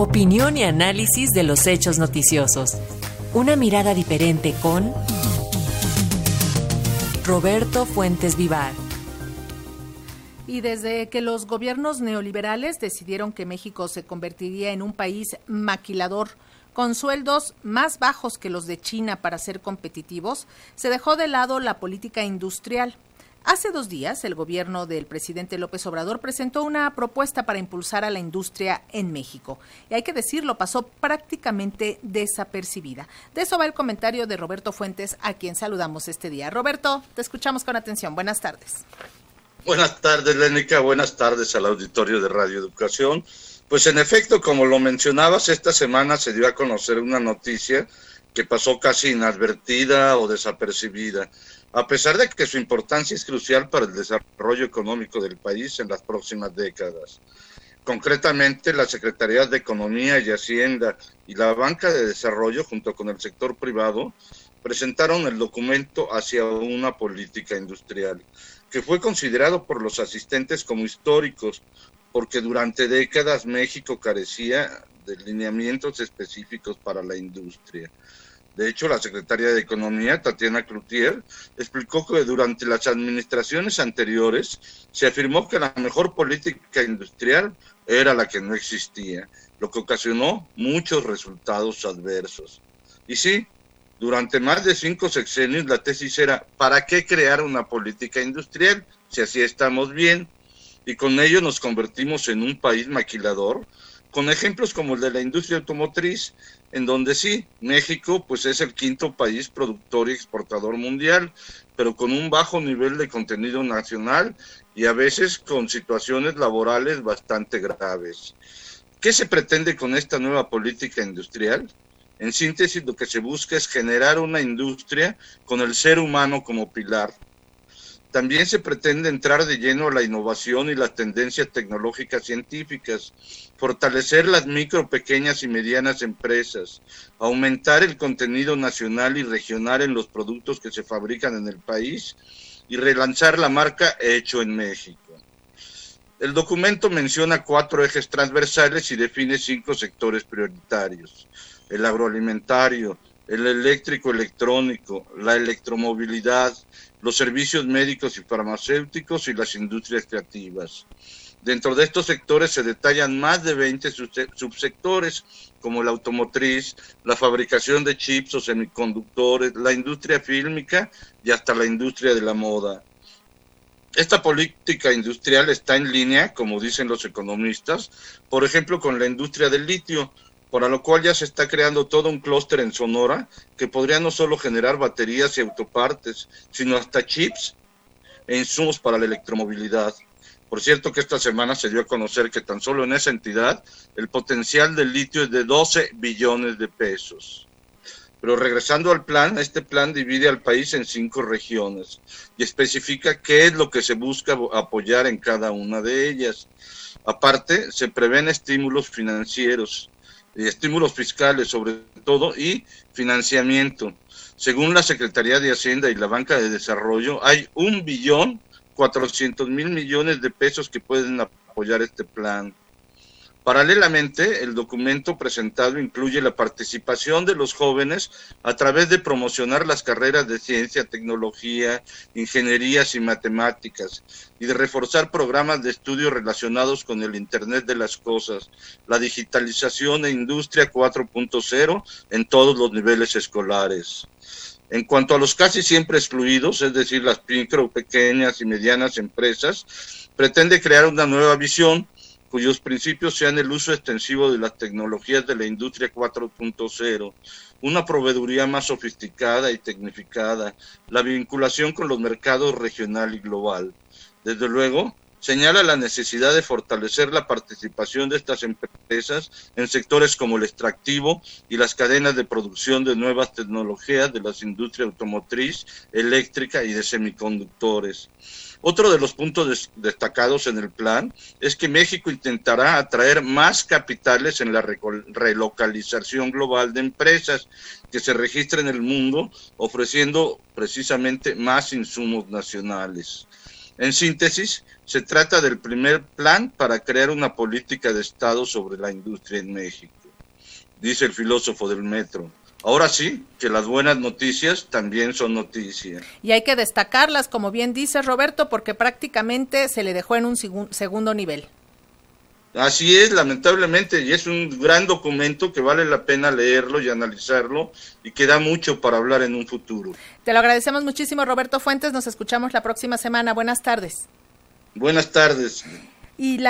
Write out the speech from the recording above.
Opinión y análisis de los hechos noticiosos. Una mirada diferente con Roberto Fuentes Vivar. Y desde que los gobiernos neoliberales decidieron que México se convertiría en un país maquilador, con sueldos más bajos que los de China para ser competitivos, se dejó de lado la política industrial. Hace dos días, el gobierno del presidente López Obrador presentó una propuesta para impulsar a la industria en México. Y hay que decirlo, pasó prácticamente desapercibida. De eso va el comentario de Roberto Fuentes, a quien saludamos este día. Roberto, te escuchamos con atención. Buenas tardes. Buenas tardes, Lénica. Buenas tardes al auditorio de Radio Educación. Pues en efecto, como lo mencionabas, esta semana se dio a conocer una noticia que pasó casi inadvertida o desapercibida, a pesar de que su importancia es crucial para el desarrollo económico del país en las próximas décadas. Concretamente, la Secretaría de Economía y Hacienda y la Banca de Desarrollo, junto con el sector privado, presentaron el documento hacia una política industrial que fue considerado por los asistentes como históricos, porque durante décadas México carecía de lineamientos específicos para la industria. De hecho, la secretaria de Economía, Tatiana Cloutier, explicó que durante las administraciones anteriores se afirmó que la mejor política industrial era la que no existía, lo que ocasionó muchos resultados adversos. Y sí, durante más de cinco sexenios la tesis era, ¿para qué crear una política industrial si así estamos bien? Y con ello nos convertimos en un país maquilador, con ejemplos como el de la industria automotriz, en donde sí, México pues es el quinto país productor y exportador mundial, pero con un bajo nivel de contenido nacional y a veces con situaciones laborales bastante graves. ¿Qué se pretende con esta nueva política industrial? En síntesis, lo que se busca es generar una industria con el ser humano como pilar. También se pretende entrar de lleno a la innovación y las tendencias tecnológicas científicas, fortalecer las micro, pequeñas y medianas empresas, aumentar el contenido nacional y regional en los productos que se fabrican en el país y relanzar la marca Hecho en México. El documento menciona cuatro ejes transversales y define cinco sectores prioritarios el agroalimentario, el eléctrico electrónico, la electromovilidad, los servicios médicos y farmacéuticos y las industrias creativas. Dentro de estos sectores se detallan más de 20 subsectores, como la automotriz, la fabricación de chips o semiconductores, la industria fílmica y hasta la industria de la moda. Esta política industrial está en línea, como dicen los economistas, por ejemplo, con la industria del litio, para lo cual ya se está creando todo un clúster en Sonora que podría no solo generar baterías y autopartes, sino hasta chips e insumos para la electromovilidad. Por cierto que esta semana se dio a conocer que tan solo en esa entidad el potencial del litio es de 12 billones de pesos. Pero regresando al plan, este plan divide al país en cinco regiones y especifica qué es lo que se busca apoyar en cada una de ellas. Aparte, se prevén estímulos financieros, estímulos fiscales sobre todo y financiamiento. Según la Secretaría de Hacienda y la Banca de Desarrollo, hay un billón cuatrocientos mil millones de pesos que pueden apoyar este plan. Paralelamente, el documento presentado incluye la participación de los jóvenes a través de promocionar las carreras de ciencia, tecnología, ingenierías y matemáticas y de reforzar programas de estudio relacionados con el Internet de las Cosas, la digitalización e industria 4.0 en todos los niveles escolares. En cuanto a los casi siempre excluidos, es decir, las micro, pequeñas y medianas empresas, pretende crear una nueva visión cuyos principios sean el uso extensivo de las tecnologías de la industria 4.0, una proveeduría más sofisticada y tecnificada, la vinculación con los mercados regional y global. Desde luego, señala la necesidad de fortalecer la participación de estas empresas en sectores como el extractivo y las cadenas de producción de nuevas tecnologías de las industrias automotriz, eléctrica y de semiconductores. Otro de los puntos destacados en el plan es que México intentará atraer más capitales en la relocalización global de empresas que se registren en el mundo, ofreciendo precisamente más insumos nacionales. En síntesis, se trata del primer plan para crear una política de Estado sobre la industria en México, dice el filósofo del metro. Ahora sí, que las buenas noticias también son noticias. Y hay que destacarlas, como bien dice Roberto, porque prácticamente se le dejó en un segundo nivel. Así es, lamentablemente, y es un gran documento que vale la pena leerlo y analizarlo y que da mucho para hablar en un futuro. Te lo agradecemos muchísimo, Roberto Fuentes. Nos escuchamos la próxima semana. Buenas tardes. Buenas tardes. Y la